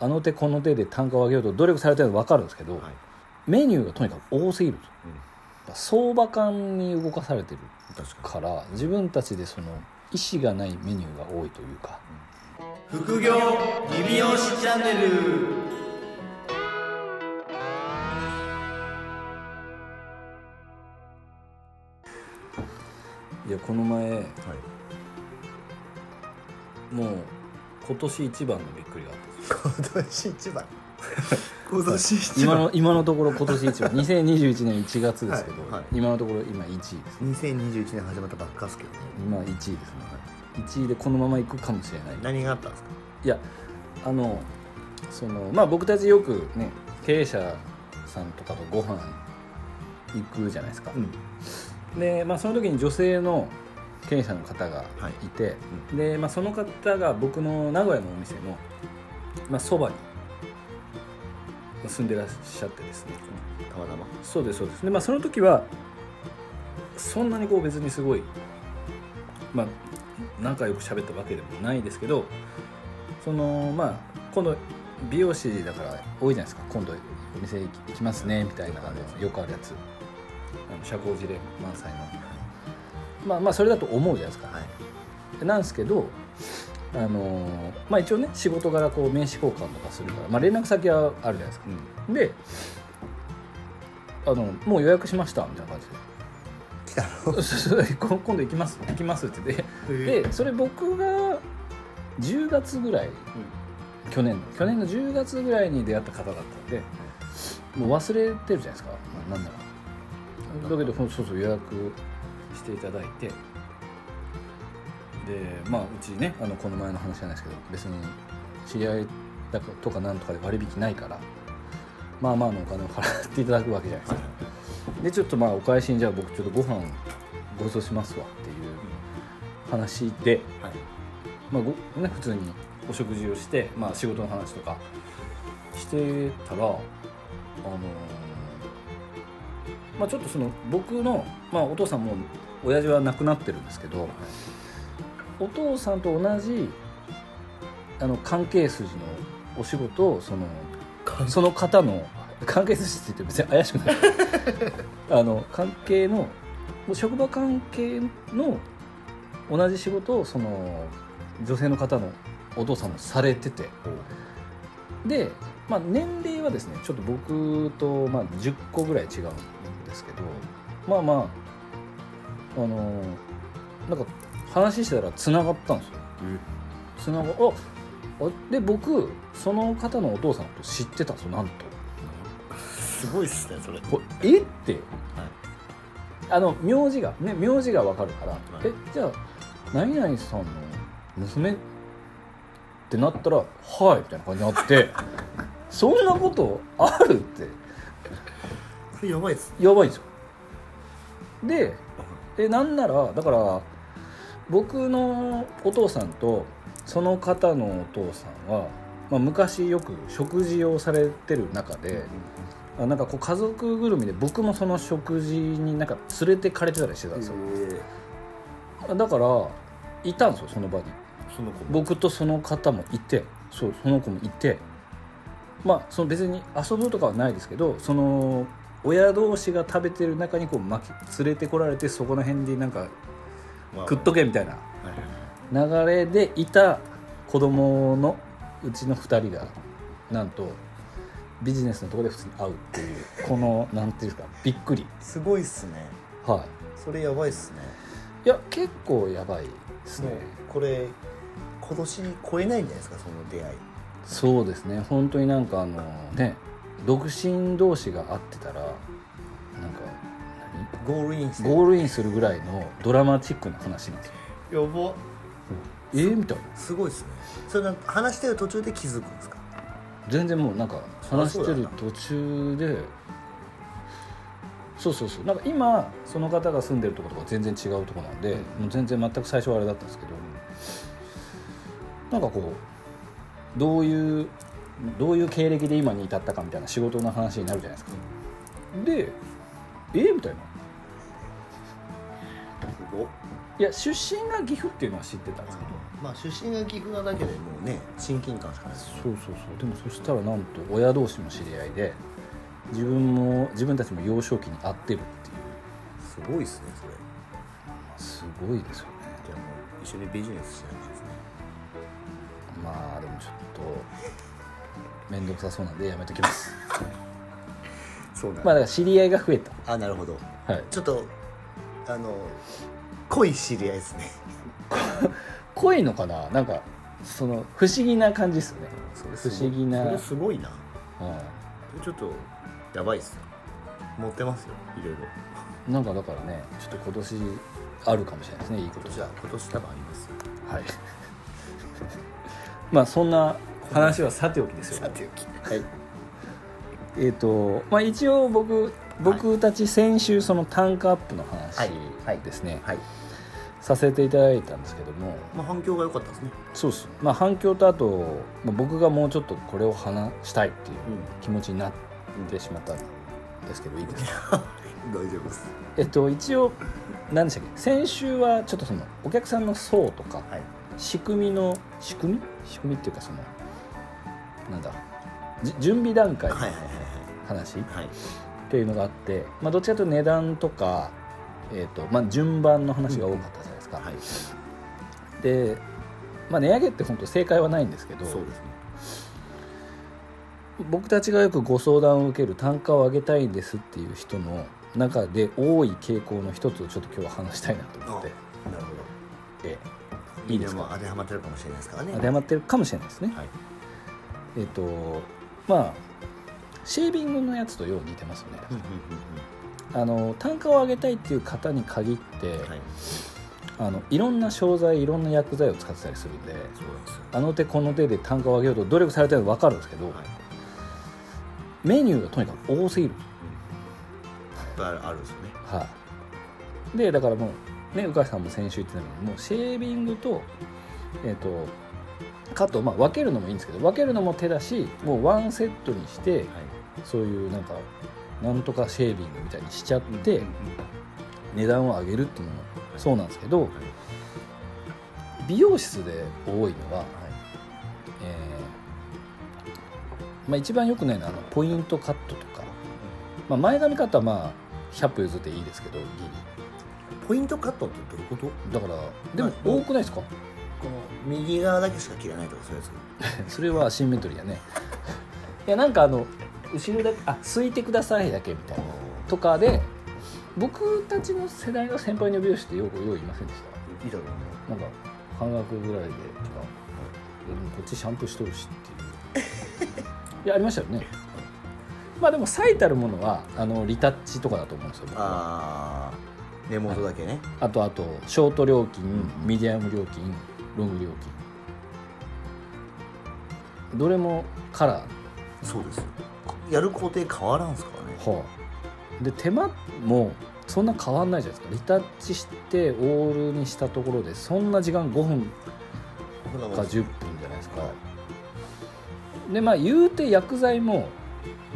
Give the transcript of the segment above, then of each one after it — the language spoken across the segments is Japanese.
あの手この手で単価を上げようと努力されてるの分かるんですけど、はい。メニューがとにかく多すぎると。うん。相場感に動かされてる確かから自分たちでその意思がないメニューが多いというか。副業リビオシチャンネル。いやこの前はい。もう今年一番のびっくりがあった。今年一番。今年一番。今の今のところ今年一番。2021年1月ですけど、はいはい。今のところ今1位です。2021年始まったばっかですけどね。今1位ですね。1位でこのままいくかもしれない。何があったんですか？いやあのそのまあ僕たちよくね経営者さんとかとご飯行くじゃないですか、ん。で、まあ、その時に女性の経営者の方がい。て、で、まあ、その方が僕の名古屋のお店の、まあ、そばに住んでらっしゃってですね。たまたま。そうですそうです。でまあその時はそんなにこう別にすごいまあ仲良く喋ったわけでもないですけどそのまあ今度美容師だから多いじゃないですか。今度お店行きますねみたいなあのよくあるやつ。あの社交辞令満載のまあまあそれだと思うじゃないですか。はい。なんですけどあのまあ一応ね仕事柄こう名刺交換とかするから、まあ、連絡先はあるじゃないですか。うん。であの「もう予約しました」みたいな感じで。今 今度行きます行きますって言って。のでそれ僕が10月ぐらい去年の去年の10月ぐらいに出会った方だったんでもう忘れてるじゃないですか、まあ、なんなら。だけどそうそう予約していただいてでまあうちねあのこの前の話じゃないですけど別に知り合いだとかなんとかで割引ないからまあまあのお金を払っていただくわけじゃないですか、でちょっとまあお返しにじゃあ僕ちょっとご飯ご馳走しますわっていう話で、はい。まあごね、普通にお食事をして、まあ、仕事の話とかしてたらあのーまあちょっとその僕の、まあ、お父さんも親父は亡くなってるんですけど、お父さんと同じあの関係筋のお仕事をそのその方の関係筋って言って別に怪しくない。あの関係の職場関係の同じ仕事をその女性の方のお父さんもされてて。で、まあ、年齢はですねちょっと僕とまあ10個ぐらい違うんですけど。まあまああのなんか話してたらつながったんですよ。つながああで僕その方のお父さんと知ってたんですよなんと。すごいっすねそれ。これえ？って、あの名字がね名字が分かるから、えじゃあ何々さんの娘ってなったら「はい」みたいな感じになって。そんなことあるってそれやばいっすやばいんですよ。でえなんならだから僕のお父さんとその方のお父さんは、まあ、昔よく食事をされてる中で、あなんかこう家族ぐるみで僕もその食事になんか連れてかれてたりしてたんですよ、だからいたんですよその場に。その子も。僕とその方もいてそうその子もいて。まあその別に遊ぶとかはないですけどその親同士が食べてる中にこう巻き連れてこられてそこら辺でなんかまあ。食っとけみたいな。流れでいた子供のうちの2人がなんとビジネスのところで普通に会うっていうこのなんていうんですかびっくり。すごいっすね。はそれやばいっすね。いいや結構やばいですね。これ今年超えないんじゃないですかその出会い。そうですね。本当になんかあのね独身同士が会ってたらなんかゴールインして何ゴールインするぐらいのドラマチックな話なんですよ。やば。えー、みたいな。すごいっすね。それなんか話してる途中で気づくんですか？全然もうなんか話してる途中でそうそうそう。なんか今その方が住んでるところとか全然違うところなんで、うん。もう全然全く最初はあれだったんですけどなんかこうどういうどういう経歴で今に至ったかみたいな仕事の話になるじゃないですか、でえ？みたいな。すごっ。いや出身が岐阜っていうのは知ってたんですけど。まあ出身が岐阜なだけでもうね親近感しかない。そうそうそう。でもそしたらなんと親同士も知り合いで自分も自分たちも幼少期に会ってるっていう。すごいですねそれ。すごいですよね。じゃあもう一緒にビジネスしないとですね。まあでもちょっと面倒くさそうなんでやめときます。そうなんまあだから知り合いが増えた。あなるほど。はい。ちょっとあの濃い知り合いですね。濃いのかな？なんかその不思議な感じですよね。不思議な。それすごいな。うちょっとやばいっすよ。持ってますよいろいろ。んなんかだからねちょっと今年あるかもしれないですねいいこと。じゃあ今年多分ありますよ。はい。まあそんな話はさておきですよ。さておき。はい。えっ、とまあ一応僕僕たち先週その単価アップの話はい。はい。ですね、はい。させていただいたんですけども。まあ反響が良かったですね。そうっす。まあ反響とあと、まあ、僕がもうちょっとこれを話したいっていう気持ちになってしまったんですけどいいですか？大丈夫です。えっと一応何でしたっけ？先週はちょっとそのお客さんの層とかはい。仕組みの仕組み？仕組みっていうかそのなんだじ準備段階の話？っていうのがあって、まあ、どっちかというと値段とか、えっとまあ、順番の話が多かったじゃないですか、はい。で、まあ、値上げって本当正解はないんですけどそうですね。僕たちがよくご相談を受ける単価を上げたいんですっていう人の中で多い傾向の一つをちょっと今日は話したいなと思って、なるほど。ええ。いいですか？当てはまってるかもしれないですからね。当てはまってるかもしれないですね、はいえっ、とまあシェービングのやつとよう似てますよね、うんうんあの単価を上げたいっていう方に限って、うんはい。あのいろんな商材いろんな薬剤を使ってたりするんであの手この手で単価を上げようと努力されてるの分かるんですけど、はい。メニューがとにかく多すぎる。あるあるんですよね。はい、でだからもうね鵜飼さんも先週言ってたようにもうシェービングと,、えー、とカット、まあ、分けるのもいいんですけど分けるのも手だしもうワンセットにしてはいそういうなんかなんとかシェービングみたいにしちゃって値段を上げるっていうのもそうなんですけど美容室で多いのは、えーまあ、一番よくないのはあのポイントカットとか、まあ、前髪カットはまあ100歩譲っていいですけどギリ。ポイントカットってどういうこと？だからでもまあ多くないですか？この右側だけしか切らないとかそういうやつ？それはアシンメトリーやね。いやなんかあの後ろだけあすいてくださいだけみたいなとかで僕たちの世代の先輩の美容師ってよくよういませんでした？いいだろう。ねなんか半額ぐらいでとか、こっちシャンプーしとるしっていう。いやありましたよね。まあでも最たるものはあのリタッチとかだと思うんですよ僕は。ああ根元だけね。あとあとショート料金ん。ミディアム料金ロング料金どれもカラー。そうです。よやる工程変わらんすからね。はあ、で手間もそんな変わんないじゃないですか。リタッチしてオールにしたところでそんな時間5分か10分じゃないですか。でまあ言うて薬剤も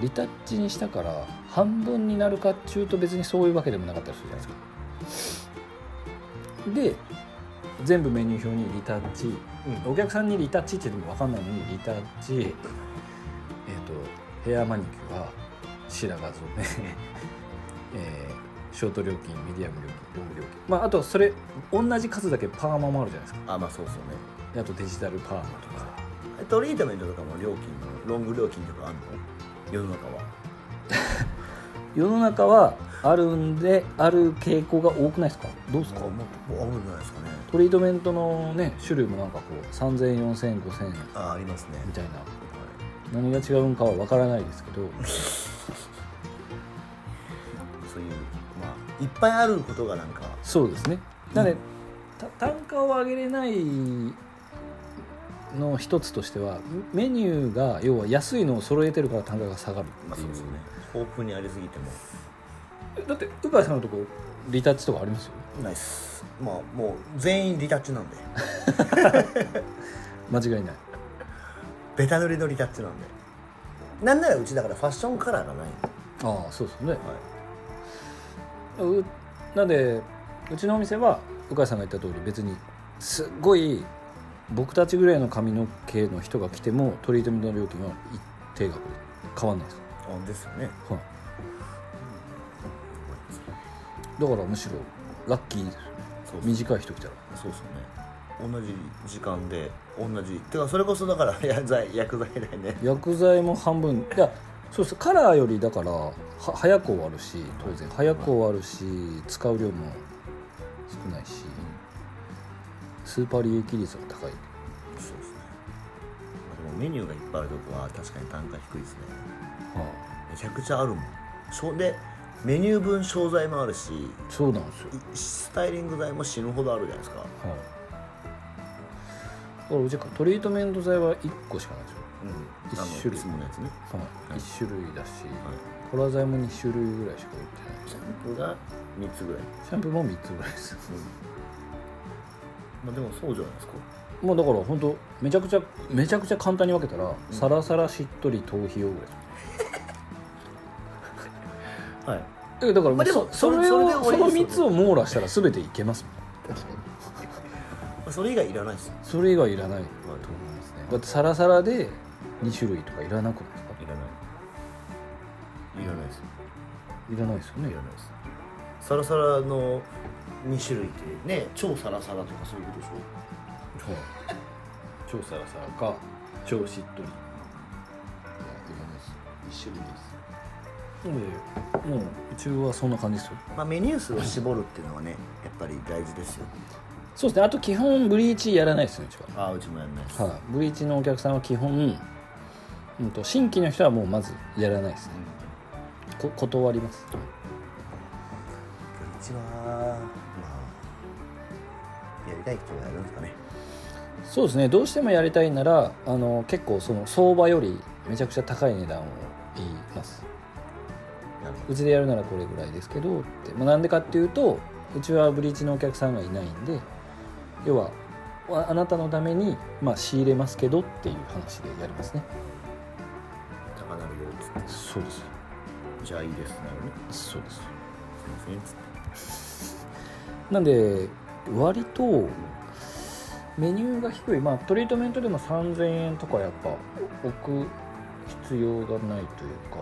リタッチにしたから半分になるかっちゅうと別にそういうわけでもなかったりするじゃないですか。で全部メニュー表にリタッチ。うん。お客さんにリタッチって言っても分かんないのにリタッチ。えっ、とヘアマニキュア白髪染め、えーショート料金ミディアム料金ロング料金。まああとそれ同じ数だけパーマもあるじゃないですか。あまあそうそうね。であとデジタルパーマとか。えトリートメントとかも料金のロング料金とかあるの？世の中は。世の中はあるんである傾向が多くないですか？どうですか？あもうあるんじゃないですかねトリートメントのね種類もなんかこう3000円4000円5000円。あありますね。みたいな。は何が違うんかは分からないですけど。いそういうまあいっぱいあることがなんか。そうですね。なので、た単価を上げれないの一つとしてはメニューが要は安いのを揃えてるから単価が下がるっていう,、まあそうですね。豊富にありすぎても。だって鵜飼さんのとこリタッチとかありますよないっす。まあもう全員リタッチなんで。間違いない。ベタ塗りのリタッチなんで。なんならうちだからファッションカラーがないの。ああそうですね。はうなんでうちのお店は鵜飼さんが言った通り別にすっごい僕たちぐらいの髪の毛の人が来てもトリートメントの料金は一定額。で変わんないです、あですよね。はい、だからむしろラッキー短い人来たら。そうですよね。同じ時間で同じてかそれこそだから 薬剤薬剤だよね。薬剤も半分。いやそうです。カラーよりだからは早く終わるし当然。早く終わるし使う量も少ないしスーパー利益率が高い。そうですね、まあ、でもメニューがいっぱいあるとこは確かに単価低いですね。はめちゃくちゃあるもん。でメニュー分商材もあるしいそうなんですよ、いスタイリング剤も死ぬほどあるじゃないですか。はい、だからうちトリートメント剤は1個しかないですよ、うん。あの一種類のやつね。はい、1種類だし、はい。カラー剤も2種類ぐらいしか売ってない。シャンプーが3つぐらい、シャンプーも3つぐらいです。まあでもそうじゃないですか。もうだから本当めちゃくちゃめちゃくちゃ簡単に分けたら、サラサラしっとり頭皮用ぐらいですはい。えだからまあでもそそれをそので終わりですよね。3つを網羅したら全ていけますもん。確かに、まあ、それ以外いらないです。よそれ以外いらないと思いますね。だってサラサラで2種類とかいらなくないですかいらない。いらないです。よいらないです。よねいらないです。サラサラの2種類ってね超サラサラとかそういうことでしょ？超サラサラか超しっとり。いらないです。1種類ですなのでもううちはそんな感じですよ。まあメニュー数を絞るっていうのはねやっぱり大事ですよ。そうですね。あと基本ブリーチやらないですねうちは。ああうちもやんないです、はい、ブリーチのお客さんは基本、うん、と新規の人はもうまずやらないですね。こ断ります。うちはまあやりたい人がやるんですかね。そうですね。どうしてもやりたいならあの結構その相場よりめちゃくちゃ高い値段を言いますうちでやるならこれぐらいですけどって、まあ、なんでかっていうとうちはブリーチのお客さんがいないんで要はああなたのために、まあ、仕入れますけどっていう話でやりますね。高なるよっつって。そうです。じゃあいいですね。そうです。すいません。っつってなんで割とメニューが低い、まあ、トリートメントでも3000円とかやっぱ置く必要がないというか、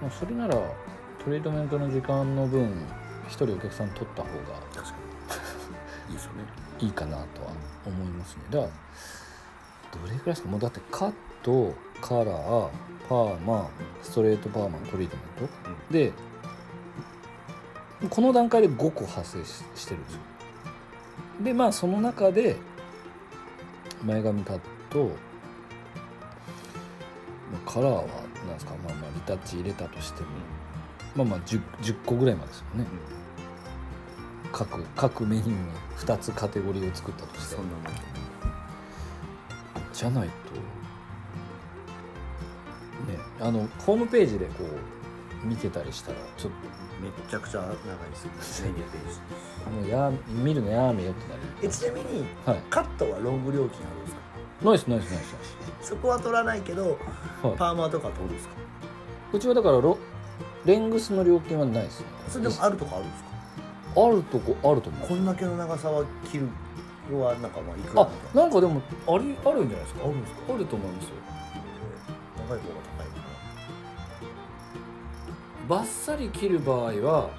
まあ、それならトリートメントの時間の分1人お客さん取った方が確かに。いいですよね。いいかなとは思いますね。だからどれくらいですか？もうだってカットカラーパーマストレートパーマトリートメント、でこの段階で5個発生ししてるんですよ。でまあその中で前髪カット、まあカラーはなんですかまあまあリタッチ入れたとしてもまあまあ 10, 10個ぐらいまでですよね、各各メニューに2つカテゴリーを作ったとして。そんなもん。じゃないとねあのホームページでこう見てたりしたらちょっめっちゃくちゃ長いですよ。メニューページ。ともうや見るのやめよってなる。えちなみにはい。カットはロング料金あるんですか？ナイスナイスナイスそこは取らないけどはい。パーマとか取るんですか？うちはだからロレングスの料金はないですね。それでもあるとこあるんですか？あるとこあると思うこんだけの長さは切るのはなんかまあいくらあみたいな。んかでもありあるんじゃないですか？なあるんですか？あると思いますよ。長い方が高いのかバッサリ切る場合は、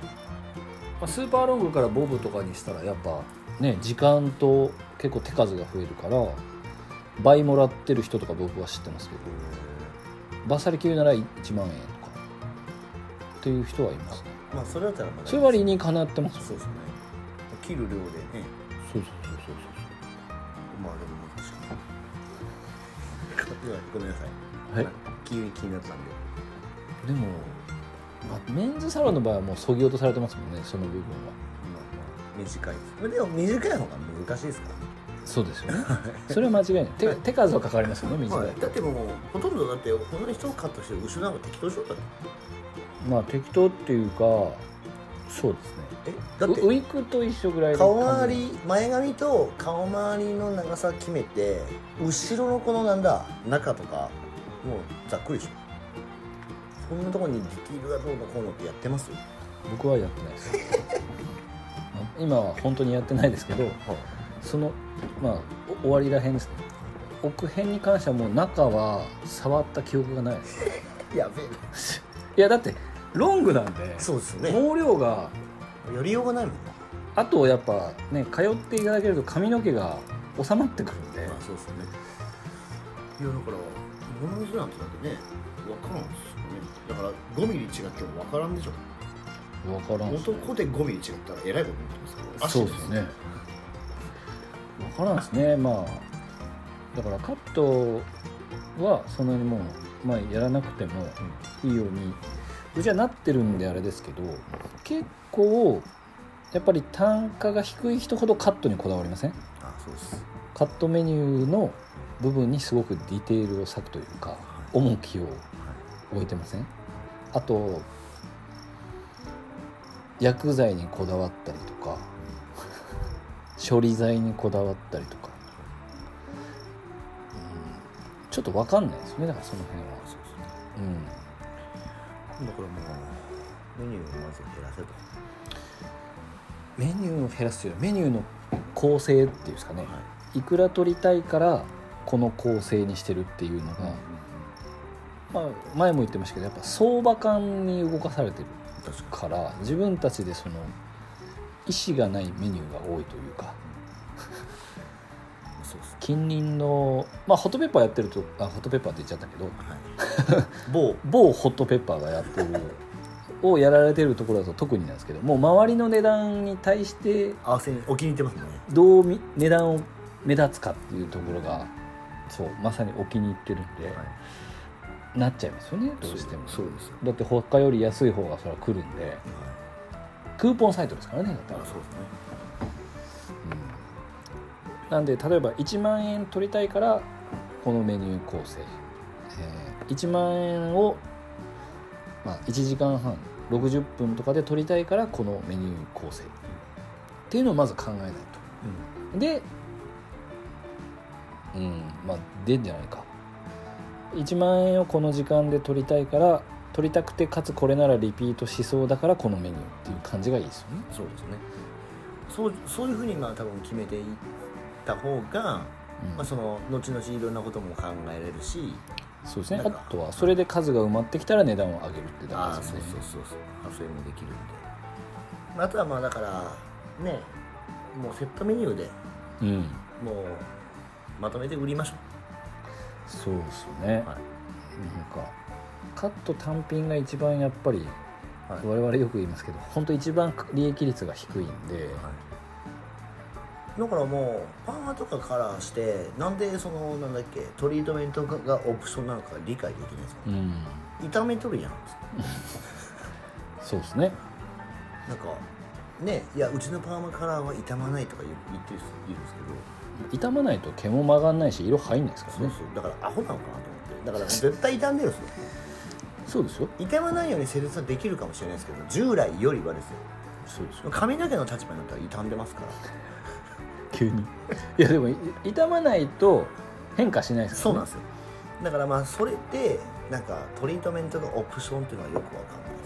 まあ、スーパーロングからボブとかにしたらやっぱね時間と結構手数が増えるから倍もらってる人とか僕は知ってますけどバッサリ切るなら1万円とかっていう人はいますね。なまあそれだったらまだそれは理にかなってますそうですね。切る量でね。そうそうそうそうまあでも確かに。ごめんなさい。はい。気に気になったんで。でも、まあ、メンズサロンの場合はもうそぎ落とされてますもんねその部分は。まあまあ短いです。でも短い方が難しいですか？らねそうですよね。それは間違いない。手手数はかかりますよね短い。はいだってもうほとんどだってこんなに人をカットしてる後ろなんか適当しとったらまあ適当っていうかそうですね。えだってウウィッグと一緒ぐらいの顔周り前髪と顔周りの長さ決めて後ろのこのなんだ中とかもうざっくりでしょ。そんなところにディティールがどうのこうのってやってます？よ僕はやってないです。今は本当にやってないですけどそのまあお終わりらへんですね。奥辺に関してはもう中は触った記憶がない。で すやべえいやだってロングなんでそうですよね。毛量がやりようがないもんね。あとやっぱね通っていただけると髪の毛が収まってくるんで。まあそうですよね。いやだから同じなんてだってね分からんですよね。だから5ミリ違っても分からんでしょ。分からんね。男で5ミリ違ったらえらいことになってますけどそうですよね。分からんですね。まあだからカットはそんなにもう、まあ、やらなくてもいいようにうちはなってるんであれですけど結構やっぱり単価が低い人ほどカットにこだわりません？あそうです。カットメニューの部分にすごくディテールを割くというか重きを置いてません？あと薬剤にこだわったりとか処理剤にこだわったりとか、うん、ちょっと分かんないです。よねだからその辺は。そうですね。うん。だからもうメニューをまず減らせと。メニューを減らすというメニューの構成っていうんですかね、い、くら取りたいからこの構成にしてるっていうのが、まあ、前も言ってましたけどやっぱ相場感に動かされてるから自分たちでその意思がないメニューが多いというか。にそうです。近隣のまあホットペッパーやってるとあホットペッパーって言っちゃったけど。はい。某。某ホットペッパーがやってるをやられてるところだと特になんですけどもう周りの値段に対して合わせにお気に入ってますね。どうみ値段を目立つかっていうところがそうまさにお気に入ってるんで、なっちゃいますよねどうしても。そうですよ。だって他より安い方がそれは来るんでクーポンサイトですからねだったらあそうですね。なんで例えば1万円取りたいからこのメニュー構成、えー1万円を、まあ、1時間半60分とかで取りたいからこのメニュー構成。っていうのをまず考えないと。でうんまあでんじゃないか。1万円をこの時間で取りたいから取りたくてかつこれならリピートしそうだからこのメニューっていう感じがいいですよね。そうですね。そうそういうふうにまあ多分決めていった方が、うん。まあ、その後々いろんなことも考えれるし。そうですね。あとはそれで数が埋まってきたら値段を上げるってだけですよね。そうそうそう。派生もできるんで。あとはまあだからねもうセットメニューでうん。もうまとめて売りましょそうですよね、う、はい。なんかカット単品が一番やっぱりはい。我々よく言いますけど本当一番利益率が低いんで、だからもうパーマとかカラーしてなんでそのなんだっけトリートメントがオプションなのか理解できないですか？うん。痛めとるやん そうですね。なんかねいやうちのパーマカラーは傷まないとか言ってる人いるんですけど。傷まないと毛も曲がんないし色入んないですからね。そうそう。だからアホなのかなと思って。だから絶対傷んでるんですよそうですよ。傷まないように施術はできるかもしれないですけど従来よりはですよ。そうですよ。髪の毛の立場になったら傷んでますから。急に。いやでもい傷まないと変化しないですから、ね、そうなんですよ。だからまあそれでなんかトリートメントのオプションっていうのはよくわかんないで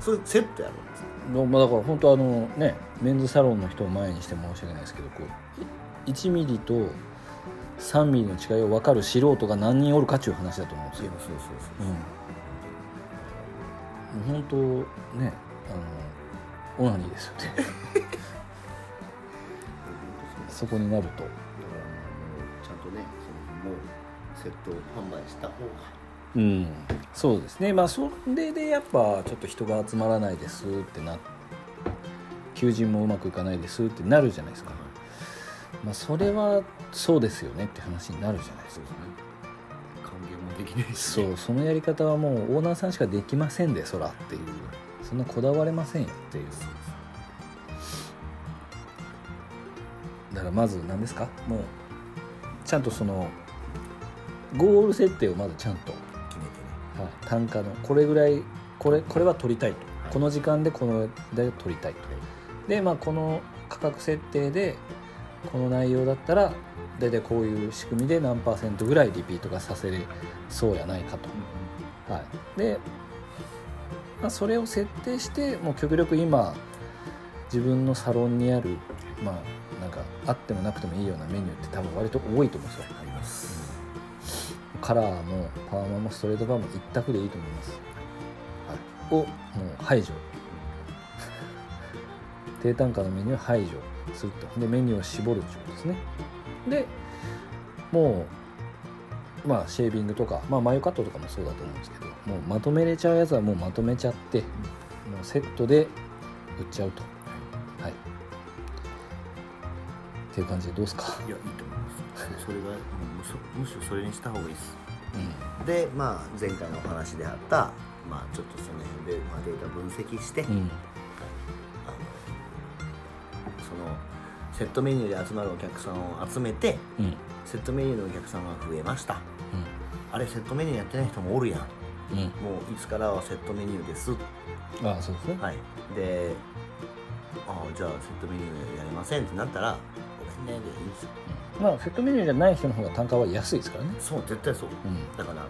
す。そういうセットやるんですよ。うん。まあだから本当あのねメンズサロンの人を前にして申し訳ないですけどこうい1ミリと3ミリの違いを分かる素人が何人おるかっていう話だと思うんですよ。そうそうそうう。ん、本当ねあのオナニーですよね。そこになると。ちゃんとねそのもうセット販売した方が。うん。そうですね。まあそれでやっぱちょっと人が集まらないですってな求人もうまくいかないですってなるじゃないですか、まあ、それはそうですよねって話になるじゃないですか。還元もできないしそうそのやり方はもうオーナーさんしかできませんでそらっていう。そんなこだわれませんよっていう。だからまず何ですか？もうちゃんとそのゴール設定をまずちゃんと、決めてね。はい、単価の。これぐらいこれこれは取りたいと、はい。この時間でこので取りたいと。でまあこの価格設定でこの内容だったら大体こういう仕組みで何パーセントぐらいリピートがさせれそうやないかと。はい、で、まあ、それを設定してもう極力今自分のサロンにあるまあなんかあってもなくてもいいようなメニューって多分割と多いと思うんですよ。あります。カラーもパーマもストレートパーマ一択でいいと思います、はい、をもう排除。低単価のメニューを排除すると。でメニューを絞るっていうことですね。でもうまあシェービングとか、まあ、眉カットとかもそうだと思うんですけどもうまとめれちゃうやつはもうまとめちゃってもうセットで売っちゃうと。はい。っていう感じでどうですか？いやいいと思います。それがむしろむしろそれにした方がいいです。うでまあ前回のお話であったまあちょっとその辺で、まあ、データ分析して、んうんセットメニューで集まるお客さんを集めてうん。セットメニューのお客さんが増えました。あれセットメニューやってない人もおるやん。もうん。うんういつからはセットメニューです。ああそうですね。はい。であじゃあセットメニューやりませんってなったらごめんねでいいんですよ。まあセットメニューじゃない人の方が単価は安いですからね。そう絶対そう。うん。だから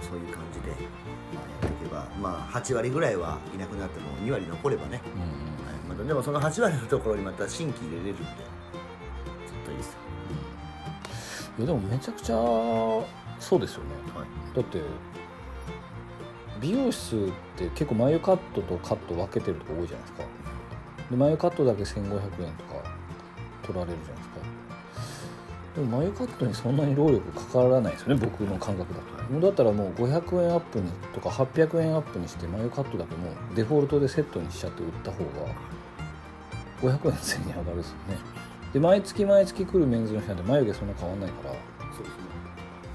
そういう感じで、まあ、やっていけばまあ8割ぐらいはいなくなっても2割残ればね、うんはい、またでもその8割のところにまた新規入れれるんでずっといいですよ。いやでもめちゃくちゃそうですよね。はい。だって美容室って結構眉カットとカット分けてるとこ多いじゃないですか。で眉カットだけ1500円とか取られるじゃないですか。でも眉カットにそんなに労力かからないですよね僕の感覚だと。だったらもう500円アップにとか800円アップにして眉カットだけもうデフォルトでセットにしちゃって売った方が500円税に上がるですよね。で毎月毎月来るメンズの人なんて眉毛そんな変わんないから。そうですね。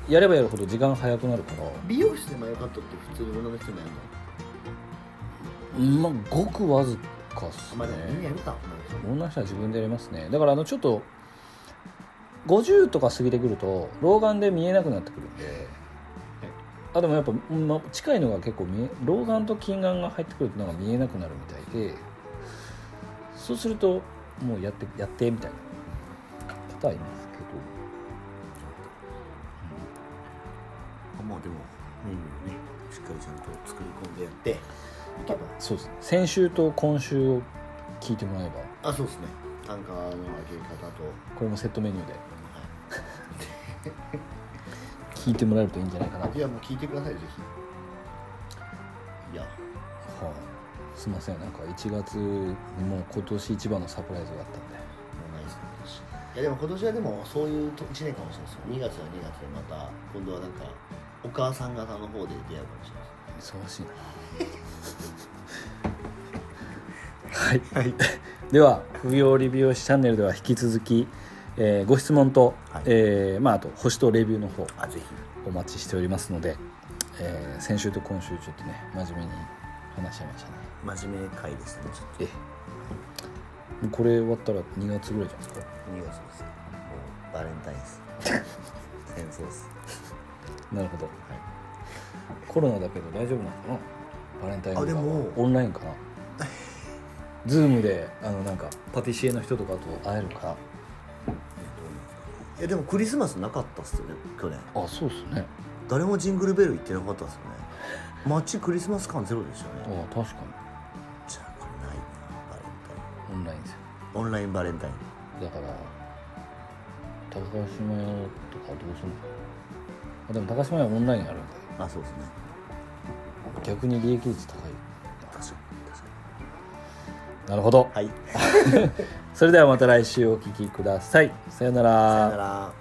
やればやるほど時間早くなるから。美容室で眉カットって普通に女の人もやるの？まあごくわずかっすね。まあでもみんなやるか女の人。は自分でやりますね。だからあのちょっと50とか過ぎてくると老眼で見えなくなってくるんで。あでもやっぱ、まあ、近いのが結構見え老眼と近眼が入ってくるとなんか見えなくなるみたいでそうするともうやってやってみたいな方はいますけもうでもメニューねしっかりちゃんと作り込んでやって。いけばどそうですね。先週と今週を聞いてもらえば。あそうですね。単価の上げ方と。これもセットメニューで。聞いてもらえるといいんじゃないかな、はいやもう聞いてくださいぜひ。いや。い、すいません。なんか1月にもう今年一番のサプライズがあったんで。いやでも今年はでもそういうと1年かもしれないですよ。2月は2月でまた今度はなんかお母さん方の方で出会うかもしれない忙しいな。はい、では不要理美容師チャンネルでは引き続き、えーご質問と、はい。えーまあ、あと星とレビューの方あぜひ。お待ちしておりますので、えー先週と今週ちょっとね真面目に話しちゃいましたね真面目会でしたねちょっと。えこれ終わったら2月ぐらいじゃないですか？2月です。もうバレンタインです。戦争です。なるほど、コロナだけど大丈夫なのかな？バレンタインとかあでも。オンラインかな？Zoom であのなんかパティシエの人とかと会えるかいやでもクリスマスなかったっすよね去年。あそうっすね。誰もジングルベル行ってなかったっすよね。街クリスマス感ゼロでしたね。確かじンラインバレンタイン。だから高島屋とかどうするの？あでも高島屋はオンラインあるんだあそうですね。逆に利益率高い。確かに確かなるほど。にはい。それではまた来週お聞きください。さよなさよならら